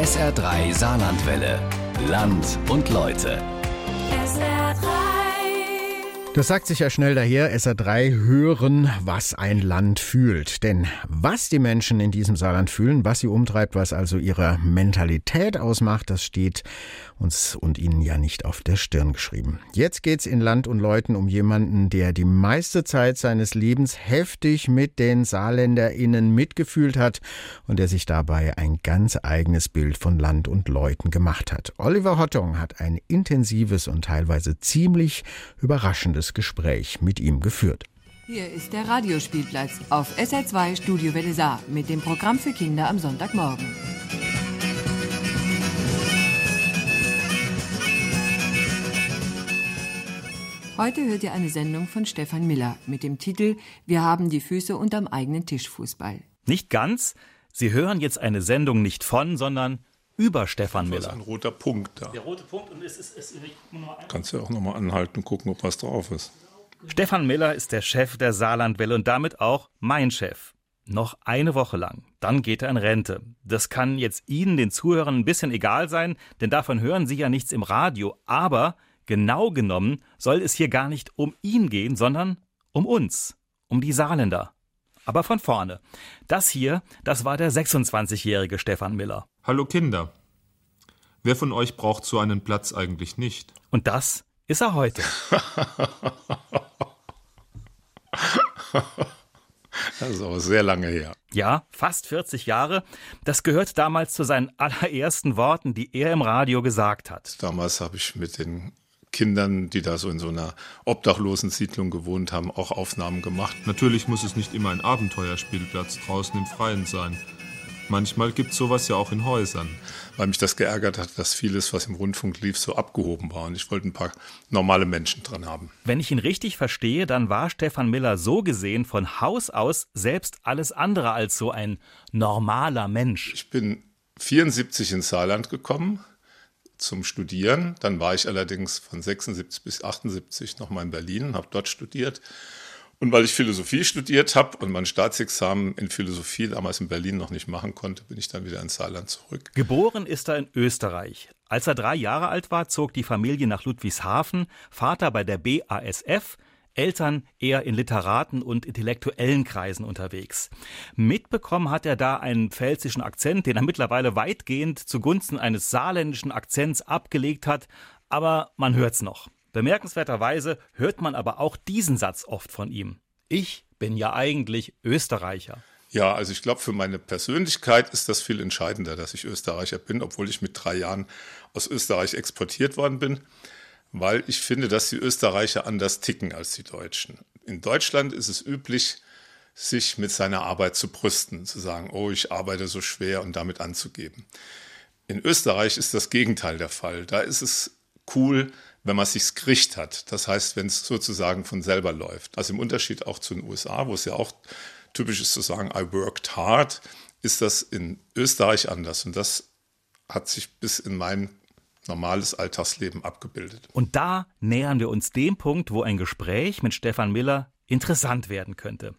SR3 Saarlandwelle. Land und Leute. Das sagt sich ja schnell daher, SR3 hören, was ein Land fühlt. Denn was die Menschen in diesem Saarland fühlen, was sie umtreibt, was also ihre Mentalität ausmacht, das steht uns und Ihnen ja nicht auf der Stirn geschrieben. Jetzt geht's in Land und Leuten um jemanden, der die meiste Zeit seines Lebens heftig mit den SaarländerInnen mitgefühlt hat und der sich dabei ein ganz eigenes Bild von Land und Leuten gemacht hat. Oliver Hottong hat ein intensives und teilweise ziemlich überraschendes Gespräch mit ihm geführt. Hier ist der Radiospielplatz auf SR2 Studio Welle Saar mit dem Programm für Kinder am Sonntagmorgen. Heute hört ihr eine Sendung von Stefan Miller mit dem Titel Wir haben die Füße unterm eigenen Tisch Fußball. Nicht ganz. Sie hören jetzt eine Sendung nicht von, sondern über Stefan Da ist Miller. ein roter Punkt da. Der rote Punkt und es ist, es ist Kannst du auch nochmal anhalten und gucken, ob was drauf ist. Stefan Miller ist der Chef der Saarlandwelle und damit auch mein Chef. Noch eine Woche lang. Dann geht er in Rente. Das kann jetzt Ihnen, den Zuhörern, ein bisschen egal sein, denn davon hören Sie ja nichts im Radio. Aber genau genommen soll es hier gar nicht um ihn gehen, sondern um uns, um die Saarländer. Aber von vorne. Das hier, das war der 26-jährige Stefan Miller. Hallo Kinder. Wer von euch braucht so einen Platz eigentlich nicht? Und das ist er heute. Das ist aber sehr lange her. Ja, fast 40 Jahre. Das gehört damals zu seinen allerersten Worten, die er im Radio gesagt hat. Damals habe ich mit den Kindern, die da so in so einer Obdachlosensiedlung gewohnt haben, auch Aufnahmen gemacht. Natürlich muss es nicht immer ein Abenteuerspielplatz draußen im Freien sein. Manchmal gibt sowas ja auch in Häusern. Weil mich das geärgert hat, dass vieles, was im Rundfunk lief, so abgehoben war. Und ich wollte ein paar normale Menschen dran haben. Wenn ich ihn richtig verstehe, dann war Stefan Miller so gesehen von Haus aus selbst alles andere als so ein normaler Mensch. Ich bin 74 ins Saarland gekommen zum Studieren. Dann war ich allerdings von 76 bis 78 nochmal in Berlin und habe dort studiert. Und weil ich Philosophie studiert habe und mein Staatsexamen in Philosophie damals in Berlin noch nicht machen konnte, bin ich dann wieder ins Saarland zurück. Geboren ist er in Österreich. Als er drei Jahre alt war, zog die Familie nach Ludwigshafen, Vater bei der BASF, Eltern eher in Literaten und intellektuellen Kreisen unterwegs. Mitbekommen hat er da einen pfälzischen Akzent, den er mittlerweile weitgehend zugunsten eines saarländischen Akzents abgelegt hat, aber man hört's noch. Bemerkenswerterweise hört man aber auch diesen Satz oft von ihm. Ich bin ja eigentlich Österreicher. Ja, also ich glaube, für meine Persönlichkeit ist das viel entscheidender, dass ich Österreicher bin, obwohl ich mit drei Jahren aus Österreich exportiert worden bin, weil ich finde, dass die Österreicher anders ticken als die Deutschen. In Deutschland ist es üblich, sich mit seiner Arbeit zu brüsten, zu sagen, oh, ich arbeite so schwer und damit anzugeben. In Österreich ist das Gegenteil der Fall. Da ist es cool, wenn man sich's kriegt hat. Das heißt, wenn es sozusagen von selber läuft. Also im Unterschied auch zu den USA, wo es ja auch typisch ist zu sagen, I worked hard, ist das in Österreich anders. Und das hat sich bis in mein normales Alltagsleben abgebildet. Und da nähern wir uns dem Punkt, wo ein Gespräch mit Stefan Miller interessant werden könnte.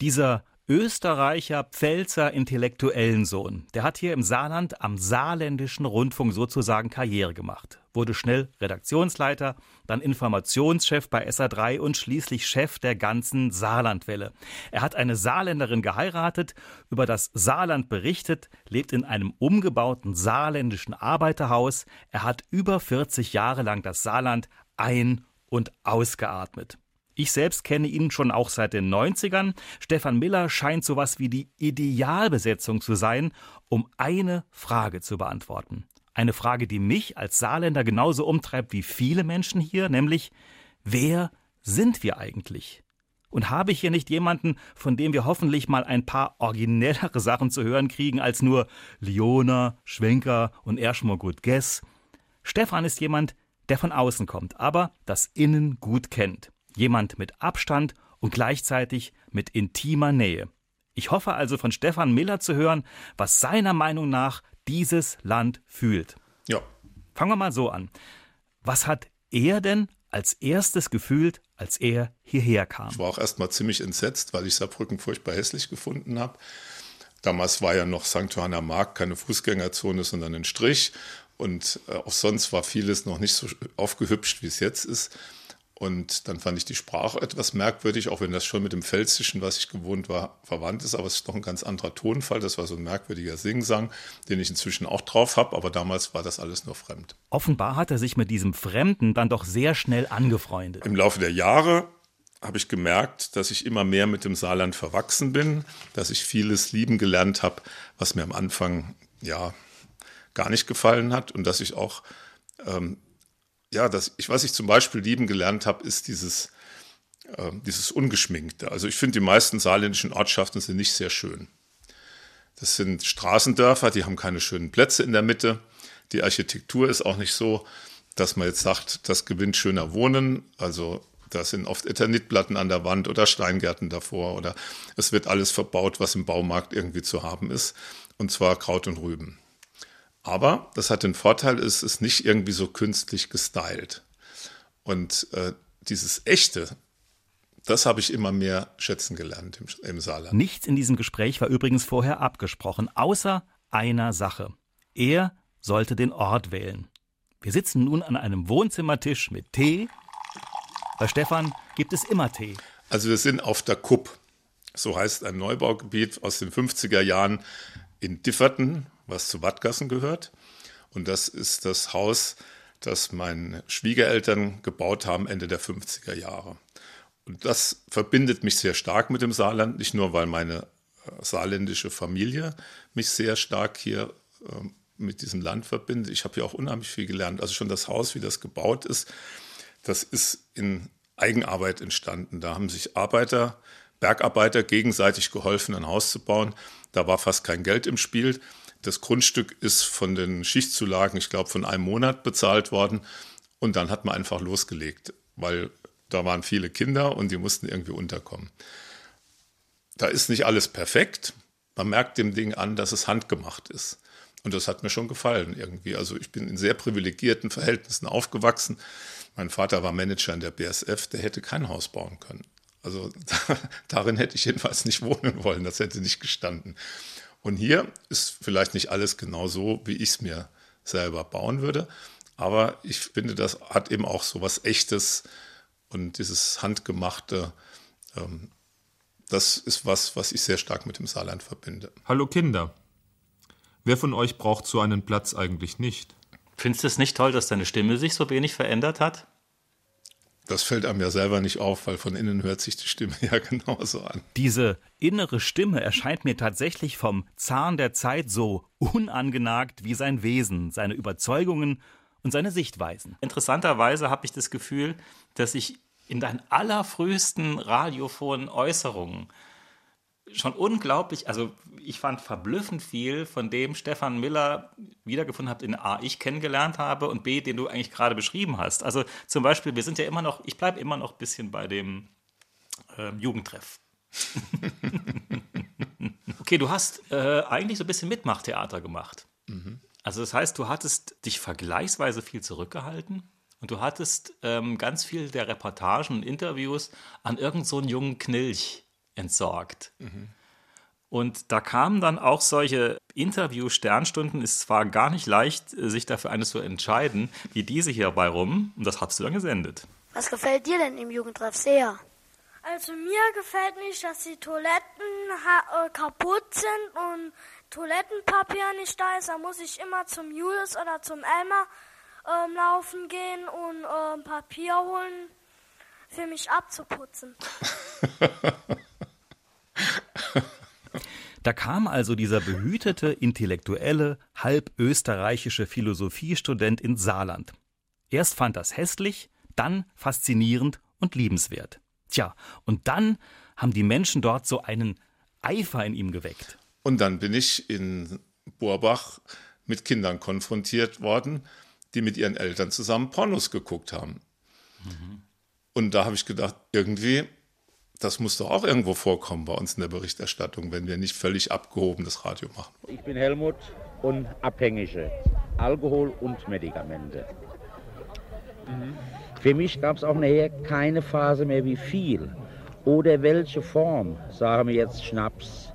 Dieser Österreicher, Pfälzer intellektuellen Sohn, der hat hier im Saarland am saarländischen Rundfunk sozusagen Karriere gemacht, wurde schnell Redaktionsleiter, dann Informationschef bei SA3 und schließlich Chef der ganzen Saarlandwelle. Er hat eine Saarländerin geheiratet, über das Saarland berichtet, lebt in einem umgebauten saarländischen Arbeiterhaus. Er hat über 40 Jahre lang das Saarland ein- und ausgeatmet. Ich selbst kenne ihn schon auch seit den 90ern. Stefan Miller scheint sowas wie die Idealbesetzung zu sein, um eine Frage zu beantworten. Eine Frage, die mich als Saarländer genauso umtreibt wie viele Menschen hier, nämlich wer sind wir eigentlich? Und habe ich hier nicht jemanden, von dem wir hoffentlich mal ein paar originellere Sachen zu hören kriegen als nur Liona, Schwenker und Erschmor gut Guess? Stefan ist jemand, der von außen kommt, aber das Innen gut kennt. Jemand mit Abstand und gleichzeitig mit intimer Nähe. Ich hoffe also von Stefan Miller zu hören, was seiner Meinung nach dieses Land fühlt. Ja, Fangen wir mal so an. Was hat er denn als erstes gefühlt, als er hierher kam? ich war auch erstmal ziemlich entsetzt, weil ich Saarbrücken furchtbar hässlich gefunden habe. Damals war ja noch St. Johanna Markt keine Fußgängerzone, sondern ein Strich. Und äh, auch sonst war vieles noch nicht so aufgehübscht, wie es jetzt ist. Und dann fand ich die Sprache etwas merkwürdig, auch wenn das schon mit dem Pfälzischen, was ich gewohnt war, verwandt ist. Aber es ist doch ein ganz anderer Tonfall. Das war so ein merkwürdiger Singsang, den ich inzwischen auch drauf habe. Aber damals war das alles nur fremd. Offenbar hat er sich mit diesem Fremden dann doch sehr schnell angefreundet. Im Laufe der Jahre habe ich gemerkt, dass ich immer mehr mit dem Saarland verwachsen bin, dass ich vieles lieben gelernt habe, was mir am Anfang ja gar nicht gefallen hat und dass ich auch ähm, ja, das, ich, was ich zum Beispiel lieben gelernt habe, ist dieses, äh, dieses Ungeschminkte. Also ich finde, die meisten saarländischen Ortschaften sind nicht sehr schön. Das sind Straßendörfer, die haben keine schönen Plätze in der Mitte. Die Architektur ist auch nicht so, dass man jetzt sagt, das gewinnt schöner Wohnen. Also da sind oft Eternitplatten an der Wand oder Steingärten davor oder es wird alles verbaut, was im Baumarkt irgendwie zu haben ist. Und zwar Kraut und Rüben. Aber das hat den Vorteil, es ist nicht irgendwie so künstlich gestylt. Und äh, dieses Echte, das habe ich immer mehr schätzen gelernt im, im Saarland. Nichts in diesem Gespräch war übrigens vorher abgesprochen, außer einer Sache. Er sollte den Ort wählen. Wir sitzen nun an einem Wohnzimmertisch mit Tee. Bei Stefan gibt es immer Tee. Also wir sind auf der Kupp. So heißt ein Neubaugebiet aus den 50er Jahren in Differten was zu Wattgassen gehört. Und das ist das Haus, das meine Schwiegereltern gebaut haben Ende der 50er Jahre. Und das verbindet mich sehr stark mit dem Saarland, nicht nur weil meine äh, saarländische Familie mich sehr stark hier äh, mit diesem Land verbindet. Ich habe hier auch unheimlich viel gelernt. Also schon das Haus, wie das gebaut ist, das ist in Eigenarbeit entstanden. Da haben sich Arbeiter, Bergarbeiter gegenseitig geholfen, ein Haus zu bauen. Da war fast kein Geld im Spiel. Das Grundstück ist von den Schichtzulagen, ich glaube, von einem Monat bezahlt worden. Und dann hat man einfach losgelegt, weil da waren viele Kinder und die mussten irgendwie unterkommen. Da ist nicht alles perfekt. Man merkt dem Ding an, dass es handgemacht ist. Und das hat mir schon gefallen irgendwie. Also ich bin in sehr privilegierten Verhältnissen aufgewachsen. Mein Vater war Manager in der BSF, der hätte kein Haus bauen können. Also darin hätte ich jedenfalls nicht wohnen wollen, das hätte nicht gestanden. Und hier ist vielleicht nicht alles genau so, wie ich es mir selber bauen würde. Aber ich finde, das hat eben auch so was Echtes und dieses Handgemachte. Ähm, das ist was, was ich sehr stark mit dem Saarland verbinde. Hallo Kinder. Wer von euch braucht so einen Platz eigentlich nicht? Findest du es nicht toll, dass deine Stimme sich so wenig verändert hat? Das fällt einem ja selber nicht auf, weil von innen hört sich die Stimme ja genauso an. Diese innere Stimme erscheint mir tatsächlich vom Zahn der Zeit so unangenagt wie sein Wesen, seine Überzeugungen und seine Sichtweisen. Interessanterweise habe ich das Gefühl, dass ich in deinen allerfrühesten radiophonen Äußerungen schon unglaublich, also ich fand verblüffend viel von dem Stefan Miller wiedergefunden habt, in A, ich kennengelernt habe und B, den du eigentlich gerade beschrieben hast. Also zum Beispiel, wir sind ja immer noch, ich bleibe immer noch ein bisschen bei dem äh, Jugendtreff. okay, du hast äh, eigentlich so ein bisschen Mitmachtheater gemacht. Mhm. Also das heißt, du hattest dich vergleichsweise viel zurückgehalten und du hattest ähm, ganz viel der Reportagen und Interviews an irgendeinen so jungen Knilch entsorgt. Mhm. Und da kamen dann auch solche Interview-Sternstunden. Es war gar nicht leicht, sich dafür eines zu entscheiden, wie diese hierbei rum. Und das hast du dann gesendet. Was gefällt dir denn im Jugendtreff sehr? Also mir gefällt nicht, dass die Toiletten äh, kaputt sind und Toilettenpapier nicht da ist. Da muss ich immer zum Julius oder zum Elmer ähm, laufen gehen und ähm, Papier holen, für mich abzuputzen. Da kam also dieser behütete, intellektuelle, halb österreichische Philosophiestudent ins Saarland. Erst fand das hässlich, dann faszinierend und liebenswert. Tja, und dann haben die Menschen dort so einen Eifer in ihm geweckt. Und dann bin ich in Borbach mit Kindern konfrontiert worden, die mit ihren Eltern zusammen Pornos geguckt haben. Mhm. Und da habe ich gedacht, irgendwie das muss doch auch irgendwo vorkommen bei uns in der Berichterstattung, wenn wir nicht völlig abgehobenes Radio machen. Ich bin Helmut und Abhängige, Alkohol und Medikamente. Mhm. Für mich gab es auch nachher keine Phase mehr, wie viel oder welche Form, sagen wir jetzt Schnaps,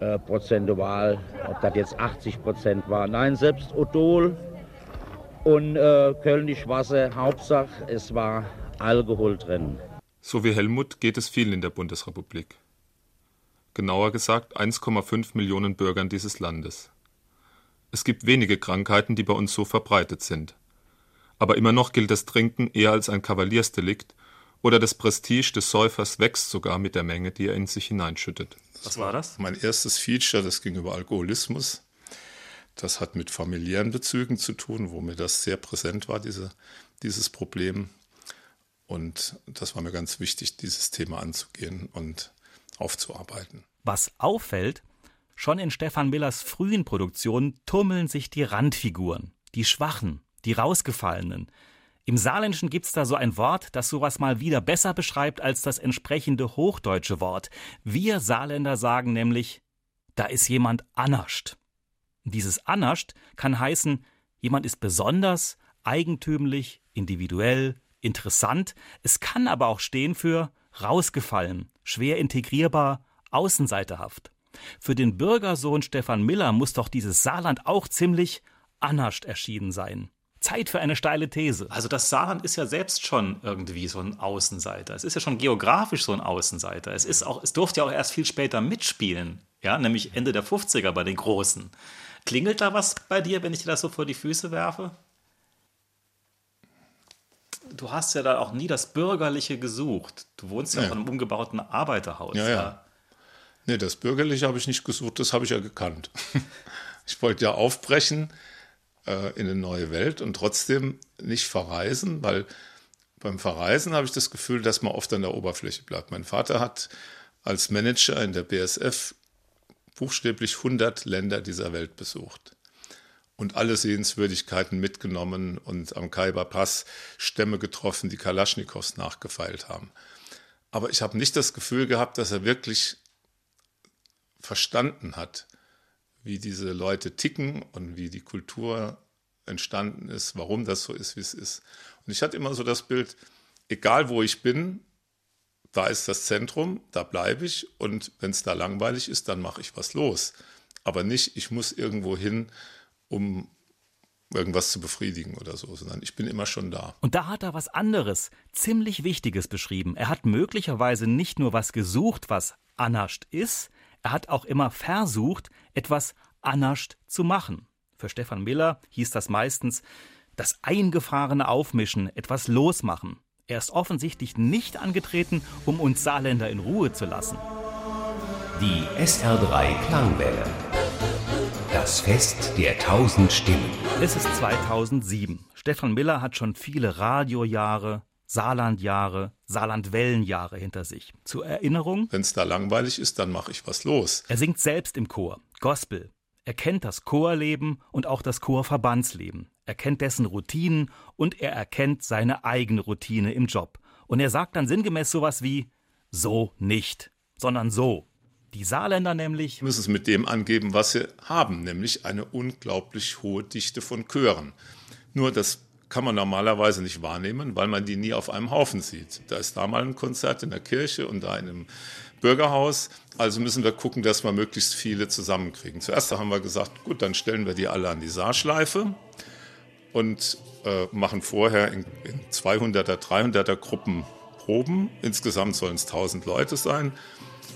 äh, prozentual, ob das jetzt 80 Prozent war. Nein, selbst Odol und äh, Kölnisch Wasser, Hauptsache es war Alkohol drin. So wie Helmut geht es vielen in der Bundesrepublik. Genauer gesagt 1,5 Millionen Bürgern dieses Landes. Es gibt wenige Krankheiten, die bei uns so verbreitet sind. Aber immer noch gilt das Trinken eher als ein Kavaliersdelikt oder das Prestige des Säufers wächst sogar mit der Menge, die er in sich hineinschüttet. Was war das? Mein erstes Feature, das ging über Alkoholismus. Das hat mit familiären Bezügen zu tun, wo mir das sehr präsent war, diese, dieses Problem. Und das war mir ganz wichtig, dieses Thema anzugehen und aufzuarbeiten. Was auffällt, schon in Stefan Millers frühen Produktionen tummeln sich die Randfiguren, die Schwachen, die Rausgefallenen. Im Saarländischen gibt's da so ein Wort, das sowas mal wieder besser beschreibt als das entsprechende hochdeutsche Wort. Wir Saarländer sagen nämlich, da ist jemand anascht. Dieses anascht kann heißen, jemand ist besonders, eigentümlich, individuell, interessant. Es kann aber auch stehen für rausgefallen, schwer integrierbar, außenseiterhaft. Für den Bürgersohn Stefan Miller muss doch dieses Saarland auch ziemlich anascht erschienen sein. Zeit für eine steile These. Also das Saarland ist ja selbst schon irgendwie so ein Außenseiter. Es ist ja schon geografisch so ein Außenseiter. Es ist auch, es durfte ja auch erst viel später mitspielen, ja, nämlich Ende der 50er bei den Großen. Klingelt da was bei dir, wenn ich dir das so vor die Füße werfe? Du hast ja da auch nie das Bürgerliche gesucht. Du wohnst ja, ja. auch in einem umgebauten Arbeiterhaus. Ja, ja. Nee, das Bürgerliche habe ich nicht gesucht, das habe ich ja gekannt. ich wollte ja aufbrechen äh, in eine neue Welt und trotzdem nicht verreisen, weil beim Verreisen habe ich das Gefühl, dass man oft an der Oberfläche bleibt. Mein Vater hat als Manager in der BSF buchstäblich 100 Länder dieser Welt besucht und alle Sehenswürdigkeiten mitgenommen und am Khyber Pass Stämme getroffen, die Kalaschnikows nachgefeilt haben. Aber ich habe nicht das Gefühl gehabt, dass er wirklich verstanden hat, wie diese Leute ticken und wie die Kultur entstanden ist, warum das so ist, wie es ist. Und ich hatte immer so das Bild, egal wo ich bin, da ist das Zentrum, da bleibe ich und wenn es da langweilig ist, dann mache ich was los. Aber nicht, ich muss irgendwo hin, um irgendwas zu befriedigen oder so, sondern ich bin immer schon da. Und da hat er was anderes, ziemlich Wichtiges beschrieben. Er hat möglicherweise nicht nur was gesucht, was anascht ist, er hat auch immer versucht, etwas anascht zu machen. Für Stefan Miller hieß das meistens das eingefahrene Aufmischen, etwas losmachen. Er ist offensichtlich nicht angetreten, um uns Saarländer in Ruhe zu lassen. Die SR3 Klangwelle. Das Fest der tausend Stimmen. Es ist 2007. Stefan Miller hat schon viele Radiojahre, Saarlandjahre, Saarlandwellenjahre hinter sich. Zur Erinnerung. Wenn es da langweilig ist, dann mache ich was los. Er singt selbst im Chor, Gospel. Er kennt das Chorleben und auch das Chorverbandsleben. Er kennt dessen Routinen und er erkennt seine eigene Routine im Job. Und er sagt dann sinngemäß sowas wie so nicht, sondern so. Die Saarländer nämlich müssen es mit dem angeben, was sie haben, nämlich eine unglaublich hohe Dichte von Chören. Nur das kann man normalerweise nicht wahrnehmen, weil man die nie auf einem Haufen sieht. Da ist da mal ein Konzert in der Kirche und da in einem Bürgerhaus. Also müssen wir gucken, dass wir möglichst viele zusammenkriegen. Zuerst haben wir gesagt, gut, dann stellen wir die alle an die Saarschleife und äh, machen vorher in, in 200er, 300er Gruppen Proben. Insgesamt sollen es 1000 Leute sein.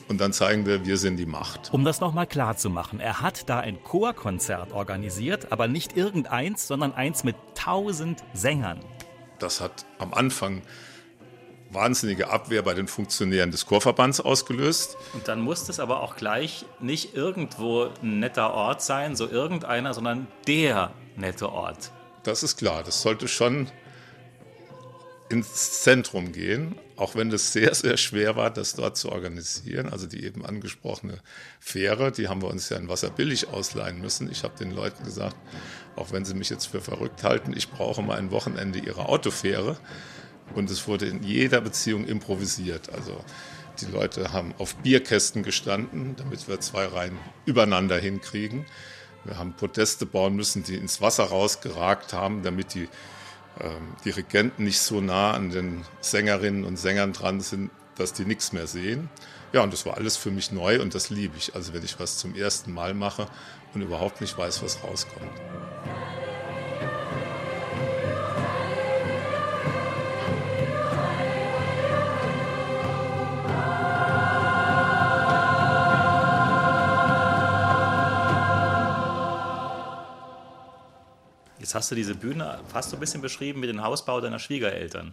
Und dann zeigen wir, wir sind die Macht. Um das nochmal klar zu machen, er hat da ein Chorkonzert organisiert, aber nicht irgendeins, sondern eins mit tausend Sängern. Das hat am Anfang wahnsinnige Abwehr bei den Funktionären des Chorverbands ausgelöst. Und dann muss es aber auch gleich nicht irgendwo ein netter Ort sein, so irgendeiner, sondern der nette Ort. Das ist klar, das sollte schon ins Zentrum gehen, auch wenn es sehr, sehr schwer war, das dort zu organisieren. Also die eben angesprochene Fähre, die haben wir uns ja in Wasser billig ausleihen müssen. Ich habe den Leuten gesagt, auch wenn sie mich jetzt für verrückt halten, ich brauche mal ein Wochenende ihre Autofähre. Und es wurde in jeder Beziehung improvisiert. Also die Leute haben auf Bierkästen gestanden, damit wir zwei Reihen übereinander hinkriegen. Wir haben Podeste bauen müssen, die ins Wasser rausgeragt haben, damit die Dirigenten nicht so nah an den Sängerinnen und Sängern dran sind, dass die nichts mehr sehen. Ja, und das war alles für mich neu und das liebe ich. Also wenn ich was zum ersten Mal mache und überhaupt nicht weiß, was rauskommt. Jetzt hast du diese Bühne fast so ein bisschen beschrieben wie den Hausbau deiner Schwiegereltern.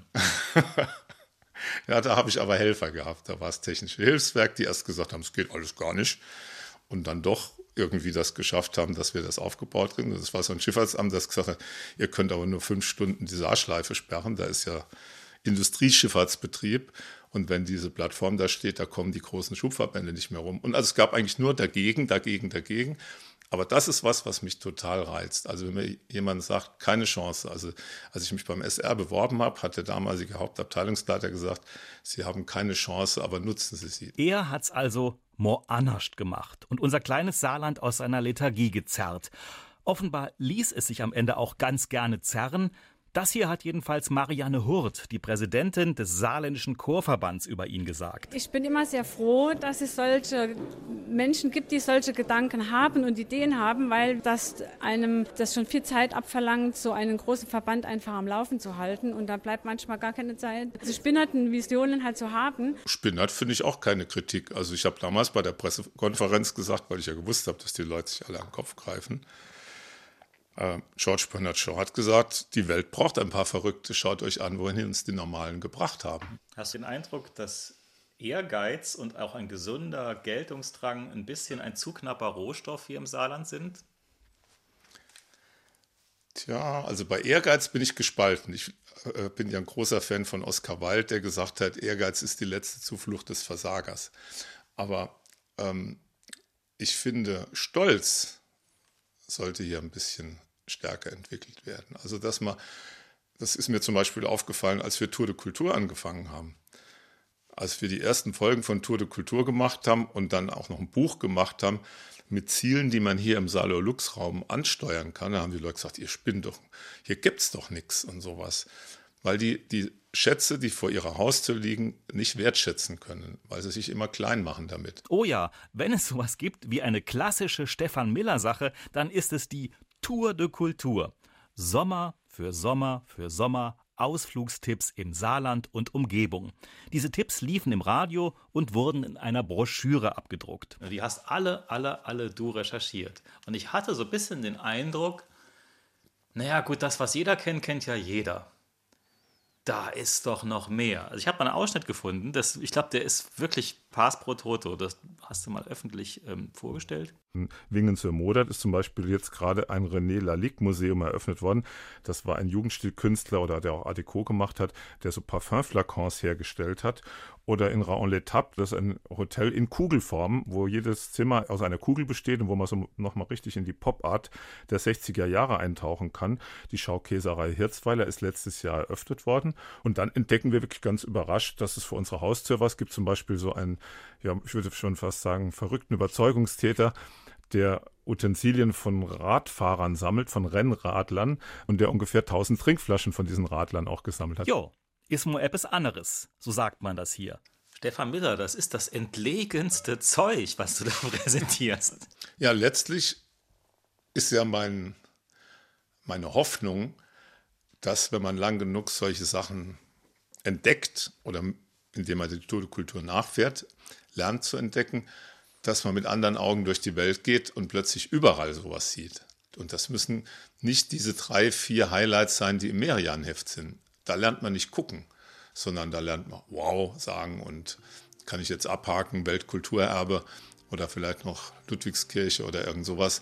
ja, da habe ich aber Helfer gehabt. Da war es technische Hilfswerk, die erst gesagt haben, es geht alles gar nicht. Und dann doch irgendwie das geschafft haben, dass wir das aufgebaut kriegen. Das war so ein Schifffahrtsamt, das gesagt hat, ihr könnt aber nur fünf Stunden die Saarschleife sperren. Da ist ja Industrieschifffahrtsbetrieb. Und wenn diese Plattform da steht, da kommen die großen Schubverbände nicht mehr rum. Und also es gab eigentlich nur dagegen, dagegen, dagegen. Aber das ist was, was mich total reizt. Also wenn mir jemand sagt, keine Chance. Also als ich mich beim SR beworben habe, hat der damalige Hauptabteilungsleiter gesagt, Sie haben keine Chance, aber nutzen Sie sie. Er hat's also mo anascht gemacht und unser kleines Saarland aus seiner Lethargie gezerrt. Offenbar ließ es sich am Ende auch ganz gerne zerren, das hier hat jedenfalls Marianne Hurt, die Präsidentin des Saarländischen Chorverbands, über ihn gesagt. Ich bin immer sehr froh, dass es solche Menschen gibt, die solche Gedanken haben und Ideen haben, weil das einem das schon viel Zeit abverlangt, so einen großen Verband einfach am Laufen zu halten. Und da bleibt manchmal gar keine Zeit, also spinnerten Visionen halt zu haben. Spinnert finde ich auch keine Kritik. Also ich habe damals bei der Pressekonferenz gesagt, weil ich ja gewusst habe, dass die Leute sich alle am Kopf greifen George Bernard Shaw hat gesagt, die Welt braucht ein paar Verrückte, schaut euch an, wohin uns die Normalen gebracht haben. Hast du den Eindruck, dass Ehrgeiz und auch ein gesunder Geltungsdrang ein bisschen ein zu knapper Rohstoff hier im Saarland sind? Tja, also bei Ehrgeiz bin ich gespalten. Ich äh, bin ja ein großer Fan von Oscar Wilde, der gesagt hat, Ehrgeiz ist die letzte Zuflucht des Versagers. Aber ähm, ich finde, Stolz sollte hier ein bisschen stärker entwickelt werden. Also dass man, das ist mir zum Beispiel aufgefallen, als wir Tour de Kultur angefangen haben. Als wir die ersten Folgen von Tour de Kultur gemacht haben und dann auch noch ein Buch gemacht haben mit Zielen, die man hier im Salo-Lux-Raum ansteuern kann, da haben die Leute gesagt, ihr spinnt doch, hier gibt es doch nichts und sowas. Weil die, die Schätze, die vor ihrer Haustür liegen, nicht wertschätzen können, weil sie sich immer klein machen damit. Oh ja, wenn es sowas gibt wie eine klassische Stefan Miller Sache, dann ist es die Tour de Kultur. Sommer für Sommer für Sommer Ausflugstipps im Saarland und Umgebung. Diese Tipps liefen im Radio und wurden in einer Broschüre abgedruckt. Die hast alle, alle, alle du recherchiert. Und ich hatte so ein bisschen den Eindruck, naja, gut, das, was jeder kennt, kennt ja jeder da ist doch noch mehr. Also ich habe mal einen Ausschnitt gefunden, das, ich glaube, der ist wirklich Pass pro Toto. Das hast du mal öffentlich ähm, vorgestellt. In Wingen zur Modert ist zum Beispiel jetzt gerade ein René Lalique Museum eröffnet worden. Das war ein Jugendstilkünstler oder der auch Art Deco gemacht hat, der so Parfumflakons hergestellt hat. Oder in Raon l'Etape, das ist ein Hotel in Kugelform, wo jedes Zimmer aus einer Kugel besteht und wo man so nochmal richtig in die Pop-Art der 60er Jahre eintauchen kann. Die Schaukäserei Hirzweiler ist letztes Jahr eröffnet worden. Und dann entdecken wir wirklich ganz überrascht, dass es für unsere Haustür was gibt. Zum Beispiel so ein ja, ich würde schon fast sagen, verrückten Überzeugungstäter, der Utensilien von Radfahrern sammelt, von Rennradlern und der ungefähr 1000 Trinkflaschen von diesen Radlern auch gesammelt hat. Jo, ist nur etwas anderes, so sagt man das hier. Stefan Miller, das ist das entlegenste Zeug, was du da präsentierst. Ja, letztlich ist ja mein, meine Hoffnung, dass wenn man lang genug solche Sachen entdeckt oder indem man die Kultur nachfährt, lernt zu entdecken, dass man mit anderen Augen durch die Welt geht und plötzlich überall sowas sieht. Und das müssen nicht diese drei, vier Highlights sein, die im Merian-Heft sind. Da lernt man nicht gucken, sondern da lernt man wow sagen und kann ich jetzt abhaken, Weltkulturerbe oder vielleicht noch Ludwigskirche oder irgend sowas.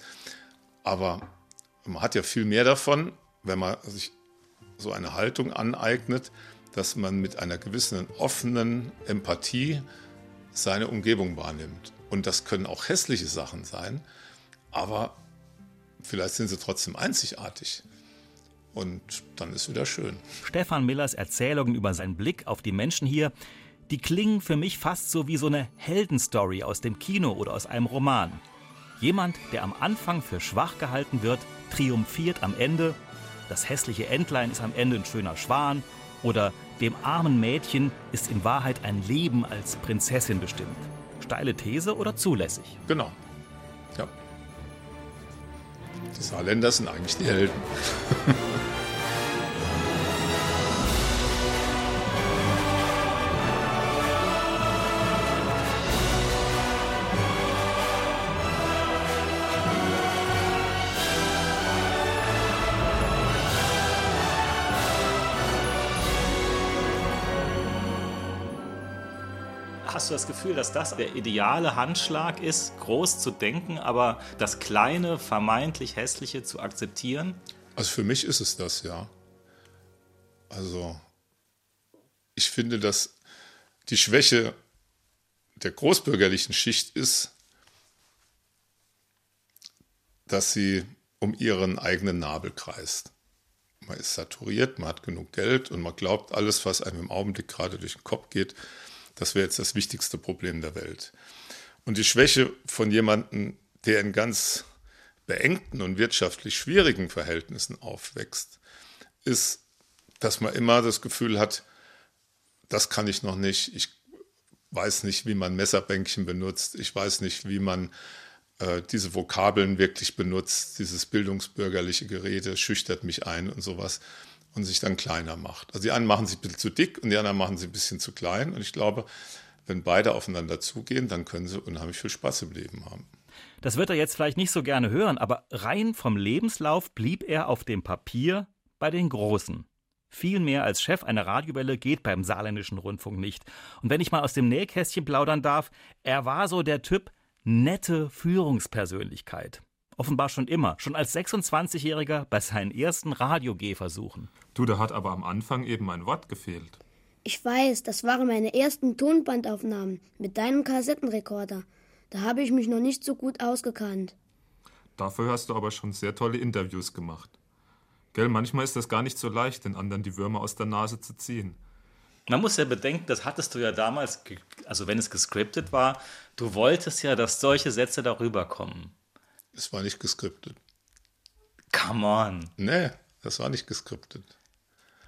Aber man hat ja viel mehr davon, wenn man sich so eine Haltung aneignet, dass man mit einer gewissen offenen Empathie seine Umgebung wahrnimmt. Und das können auch hässliche Sachen sein, aber vielleicht sind sie trotzdem einzigartig. Und dann ist wieder schön. Stefan Millers Erzählungen über seinen Blick auf die Menschen hier, die klingen für mich fast so wie so eine Heldenstory aus dem Kino oder aus einem Roman. Jemand, der am Anfang für schwach gehalten wird, triumphiert am Ende. Das hässliche Entlein ist am Ende ein schöner Schwan oder dem armen Mädchen ist in Wahrheit ein Leben als Prinzessin bestimmt. Steile These oder zulässig? Genau. Ja. Die Saarländer sind eigentlich die Helden. Gefühl, dass das der ideale Handschlag ist, groß zu denken, aber das kleine, vermeintlich hässliche zu akzeptieren? Also für mich ist es das, ja. Also ich finde, dass die Schwäche der großbürgerlichen Schicht ist, dass sie um ihren eigenen Nabel kreist. Man ist saturiert, man hat genug Geld und man glaubt, alles, was einem im Augenblick gerade durch den Kopf geht, das wäre jetzt das wichtigste Problem der Welt. Und die Schwäche von jemandem, der in ganz beengten und wirtschaftlich schwierigen Verhältnissen aufwächst, ist, dass man immer das Gefühl hat, das kann ich noch nicht, ich weiß nicht, wie man Messerbänkchen benutzt, ich weiß nicht, wie man äh, diese Vokabeln wirklich benutzt, dieses bildungsbürgerliche Gerede schüchtert mich ein und sowas und sich dann kleiner macht. Also die einen machen sich ein bisschen zu dick und die anderen machen sie ein bisschen zu klein. Und ich glaube, wenn beide aufeinander zugehen, dann können sie unheimlich viel Spaß im Leben haben. Das wird er jetzt vielleicht nicht so gerne hören, aber rein vom Lebenslauf blieb er auf dem Papier bei den Großen. Viel mehr als Chef einer Radiowelle geht beim saarländischen Rundfunk nicht. Und wenn ich mal aus dem Nähkästchen plaudern darf, er war so der Typ nette Führungspersönlichkeit. Offenbar schon immer, schon als 26-Jähriger bei seinen ersten Radio-G-Versuchen. Du, da hat aber am Anfang eben ein Wort gefehlt. Ich weiß, das waren meine ersten Tonbandaufnahmen mit deinem Kassettenrekorder. Da habe ich mich noch nicht so gut ausgekannt. Dafür hast du aber schon sehr tolle Interviews gemacht. Gell, manchmal ist das gar nicht so leicht, den anderen die Würmer aus der Nase zu ziehen. Man muss ja bedenken, das hattest du ja damals, also wenn es gescriptet war, du wolltest ja, dass solche Sätze darüber kommen. Es war nicht geskriptet. Come on. Nee, das war nicht geskriptet.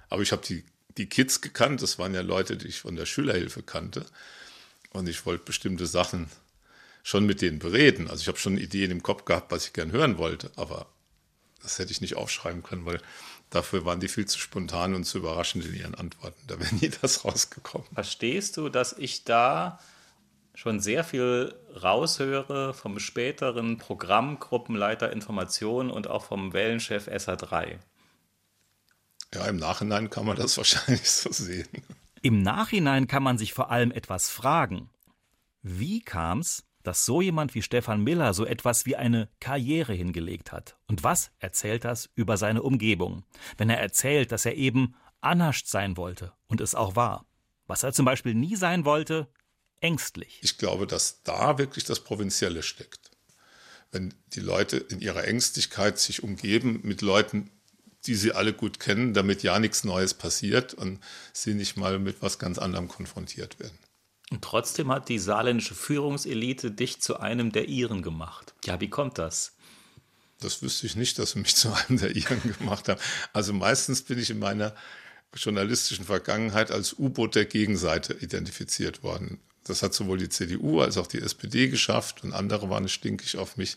Aber ich habe die, die Kids gekannt. Das waren ja Leute, die ich von der Schülerhilfe kannte. Und ich wollte bestimmte Sachen schon mit denen bereden. Also ich habe schon Ideen im Kopf gehabt, was ich gern hören wollte. Aber das hätte ich nicht aufschreiben können, weil dafür waren die viel zu spontan und zu überraschend in ihren Antworten. Da wäre nie das rausgekommen. Verstehst du, dass ich da schon sehr viel raushöre vom späteren Programmgruppenleiter Information und auch vom Wellenchef SA3. Ja, im Nachhinein kann man das wahrscheinlich so sehen. Im Nachhinein kann man sich vor allem etwas fragen. Wie kam es, dass so jemand wie Stefan Miller so etwas wie eine Karriere hingelegt hat? Und was erzählt das über seine Umgebung, wenn er erzählt, dass er eben anascht sein wollte und es auch war? Was er zum Beispiel nie sein wollte, ängstlich. Ich glaube, dass da wirklich das Provinzielle steckt. Wenn die Leute in ihrer Ängstlichkeit sich umgeben mit Leuten, die sie alle gut kennen, damit ja nichts Neues passiert und sie nicht mal mit was ganz anderem konfrontiert werden. Und trotzdem hat die saarländische Führungselite dich zu einem der Iren gemacht. Ja, wie kommt das? Das wüsste ich nicht, dass sie mich zu einem der Iren gemacht haben. Also meistens bin ich in meiner journalistischen Vergangenheit als U-Boot der Gegenseite identifiziert worden. Das hat sowohl die CDU als auch die SPD geschafft und andere waren stinkig auf mich.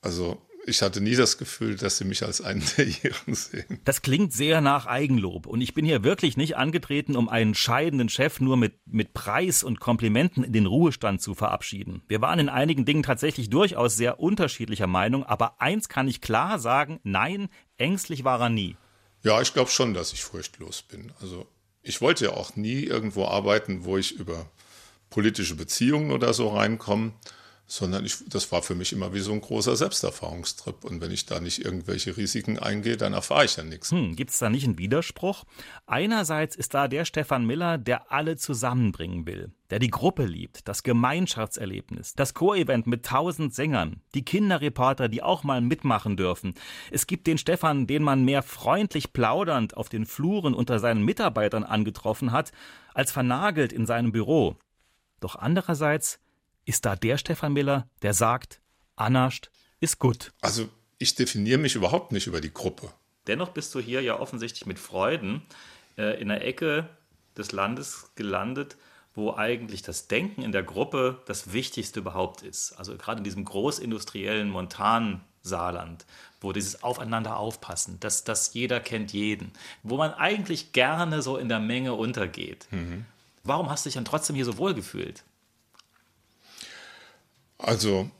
Also ich hatte nie das Gefühl, dass sie mich als einen der ihren sehen. Das klingt sehr nach Eigenlob. Und ich bin hier wirklich nicht angetreten, um einen scheidenden Chef nur mit, mit Preis und Komplimenten in den Ruhestand zu verabschieden. Wir waren in einigen Dingen tatsächlich durchaus sehr unterschiedlicher Meinung. Aber eins kann ich klar sagen, nein, ängstlich war er nie. Ja, ich glaube schon, dass ich furchtlos bin. Also ich wollte ja auch nie irgendwo arbeiten, wo ich über politische Beziehungen oder so reinkommen, sondern ich, das war für mich immer wie so ein großer Selbsterfahrungstrip. Und wenn ich da nicht irgendwelche Risiken eingehe, dann erfahre ich ja nichts. Hm, Gibt es da nicht einen Widerspruch? Einerseits ist da der Stefan Miller, der alle zusammenbringen will, der die Gruppe liebt, das Gemeinschaftserlebnis, das Chorevent mit tausend Sängern, die Kinderreporter, die auch mal mitmachen dürfen. Es gibt den Stefan, den man mehr freundlich plaudernd auf den Fluren unter seinen Mitarbeitern angetroffen hat, als vernagelt in seinem Büro. Doch andererseits ist da der Stefan Miller, der sagt, Anascht ist gut. Also ich definiere mich überhaupt nicht über die Gruppe. Dennoch bist du hier ja offensichtlich mit Freuden äh, in der Ecke des Landes gelandet, wo eigentlich das Denken in der Gruppe das Wichtigste überhaupt ist. Also gerade in diesem großindustriellen Montansaarland, wo dieses Aufeinander aufpassen, dass, dass jeder kennt jeden, wo man eigentlich gerne so in der Menge untergeht. Mhm. Warum hast du dich dann trotzdem hier so wohl gefühlt? Also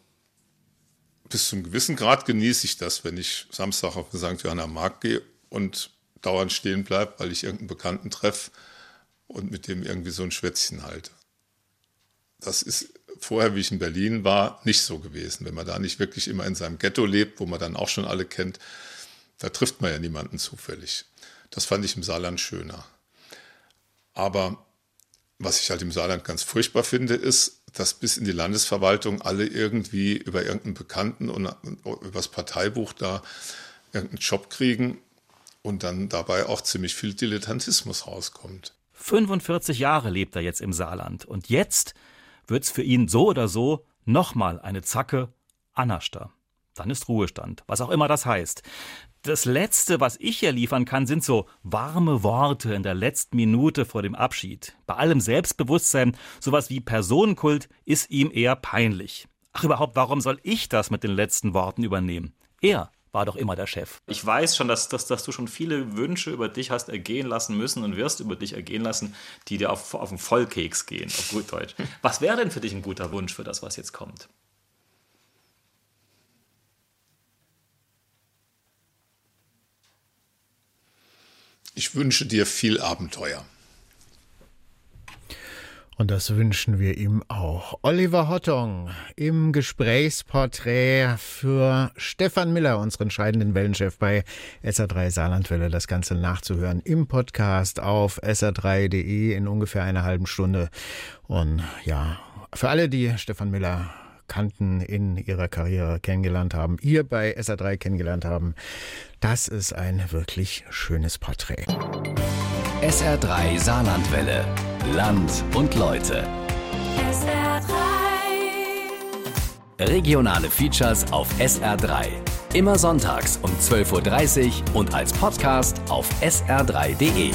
bis zum gewissen Grad genieße ich das, wenn ich Samstag auf den St. Johanna Markt gehe und dauernd stehen bleibe, weil ich irgendeinen Bekannten treffe und mit dem irgendwie so ein Schwätzchen halte. Das ist vorher, wie ich in Berlin war, nicht so gewesen. Wenn man da nicht wirklich immer in seinem Ghetto lebt, wo man dann auch schon alle kennt, da trifft man ja niemanden zufällig. Das fand ich im Saarland schöner. Aber was ich halt im Saarland ganz furchtbar finde, ist, dass bis in die Landesverwaltung alle irgendwie über irgendeinen Bekannten und über das Parteibuch da irgendeinen Job kriegen und dann dabei auch ziemlich viel Dilettantismus rauskommt. 45 Jahre lebt er jetzt im Saarland und jetzt wird's für ihn so oder so nochmal eine Zacke Anaster. Dann ist Ruhestand, was auch immer das heißt. Das Letzte, was ich hier liefern kann, sind so warme Worte in der letzten Minute vor dem Abschied. Bei allem Selbstbewusstsein, sowas wie Personenkult ist ihm eher peinlich. Ach überhaupt, warum soll ich das mit den letzten Worten übernehmen? Er war doch immer der Chef. Ich weiß schon, dass, dass, dass du schon viele Wünsche über dich hast ergehen lassen müssen und wirst über dich ergehen lassen, die dir auf, auf den Vollkeks gehen, auf gut Deutsch. Was wäre denn für dich ein guter Wunsch für das, was jetzt kommt? Ich wünsche dir viel Abenteuer. Und das wünschen wir ihm auch. Oliver Hottong im Gesprächsporträt für Stefan Miller, unseren scheidenden Wellenchef bei SR3 Saarlandwelle. Das Ganze nachzuhören im Podcast auf sr3.de in ungefähr einer halben Stunde. Und ja, für alle, die Stefan Miller kannten, in ihrer Karriere kennengelernt haben, ihr bei SA3 kennengelernt haben. Das ist ein wirklich schönes Porträt. SR3 Saarlandwelle. Land und Leute. SR3. Regionale Features auf SR3. Immer sonntags um 12.30 Uhr und als Podcast auf sr3.de.